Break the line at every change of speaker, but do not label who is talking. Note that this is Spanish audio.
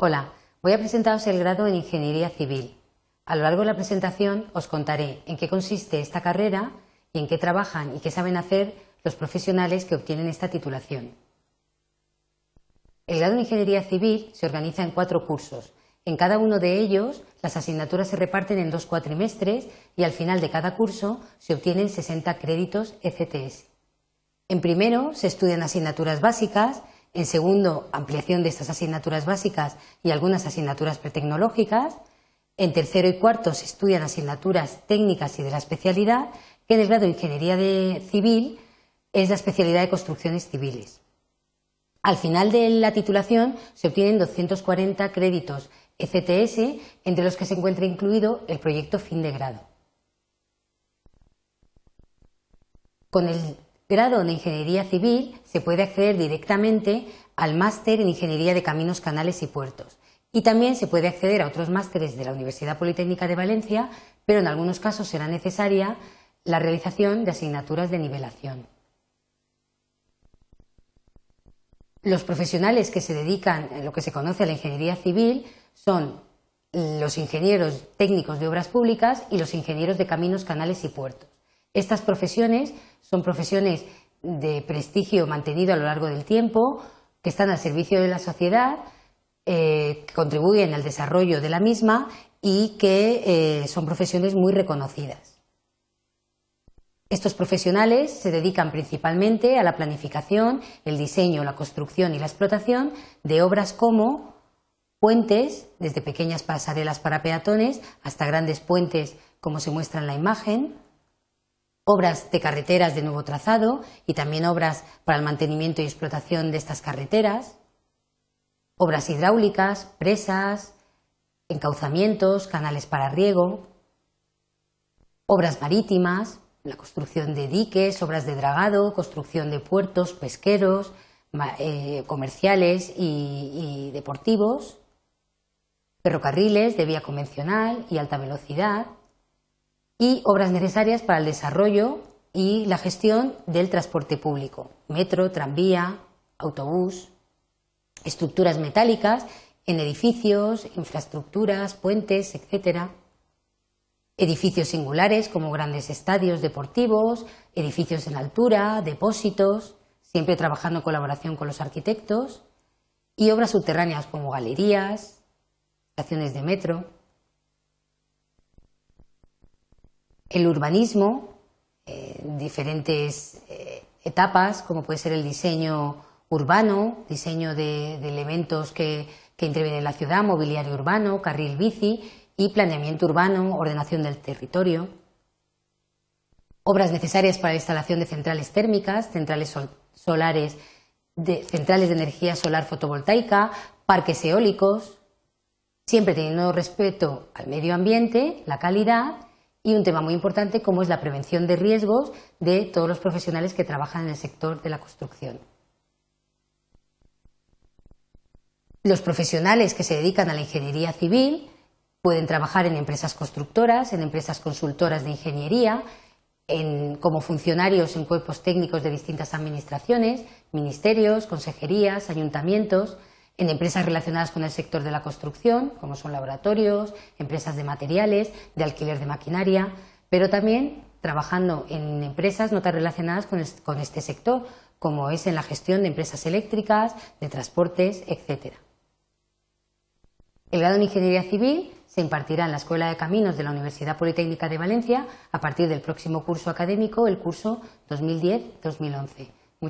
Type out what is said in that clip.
Hola, voy a presentaros el grado en Ingeniería Civil. A lo largo de la presentación os contaré en qué consiste esta carrera y en qué trabajan y qué saben hacer los profesionales que obtienen esta titulación. El grado en Ingeniería Civil se organiza en cuatro cursos. En cada uno de ellos, las asignaturas se reparten en dos cuatrimestres y al final de cada curso se obtienen 60 créditos ECTS. En primero se estudian asignaturas básicas en segundo, ampliación de estas asignaturas básicas y algunas asignaturas pretecnológicas. En tercero y cuarto se estudian asignaturas técnicas y de la especialidad, que en el grado de Ingeniería de Civil es la especialidad de construcciones civiles. Al final de la titulación se obtienen 240 créditos ECTS, entre los que se encuentra incluido el proyecto fin de grado. Con el grado en Ingeniería Civil se puede acceder directamente al máster en Ingeniería de Caminos, Canales y Puertos. Y también se puede acceder a otros másteres de la Universidad Politécnica de Valencia, pero en algunos casos será necesaria la realización de asignaturas de nivelación. Los profesionales que se dedican a lo que se conoce a la ingeniería civil son los ingenieros técnicos de obras públicas y los ingenieros de caminos, canales y puertos. Estas profesiones son profesiones de prestigio mantenido a lo largo del tiempo, que están al servicio de la sociedad, eh, que contribuyen al desarrollo de la misma y que eh, son profesiones muy reconocidas. Estos profesionales se dedican principalmente a la planificación, el diseño, la construcción y la explotación de obras como puentes, desde pequeñas pasarelas para peatones hasta grandes puentes como se muestra en la imagen, obras de carreteras de nuevo trazado y también obras para el mantenimiento y explotación de estas carreteras, obras hidráulicas, presas, encauzamientos, canales para riego, obras marítimas, la construcción de diques, obras de dragado, construcción de puertos pesqueros, eh, comerciales y deportivos, ferrocarriles de vía convencional y alta velocidad, y obras necesarias para el desarrollo y la gestión del transporte público, metro, tranvía, autobús, estructuras metálicas en edificios, infraestructuras, puentes, etc. Edificios singulares como grandes estadios deportivos, edificios en altura, depósitos, siempre trabajando en colaboración con los arquitectos, y obras subterráneas como galerías, estaciones de metro. El urbanismo, eh, diferentes eh, etapas, como puede ser el diseño urbano, diseño de, elementos que, intervienen en la ciudad, mobiliario urbano, carril bici y planeamiento urbano, ordenación del territorio. Obras necesarias para la instalación de centrales térmicas, centrales solares, centrales de energía solar fotovoltaica, parques eólicos, siempre teniendo respeto al medio ambiente, la calidad y un tema muy importante como es la prevención de riesgos de todos los profesionales que trabajan en el sector de la construcción. Los profesionales que se dedican a la ingeniería civil pueden trabajar en empresas constructoras, en empresas consultoras de ingeniería, como funcionarios en cuerpos técnicos de distintas administraciones, ministerios, consejerías, ayuntamientos, en empresas relacionadas con el sector de la construcción, como son laboratorios, empresas de materiales, de alquiler de maquinaria, pero también trabajando en empresas no tan relacionadas con, este sector, como es en la gestión de empresas eléctricas, de transportes, etc. El grado en Ingeniería Civil se impartirá en la Escuela de Caminos de la Universidad Politécnica de Valencia a partir del próximo curso académico, el curso 2010-2011.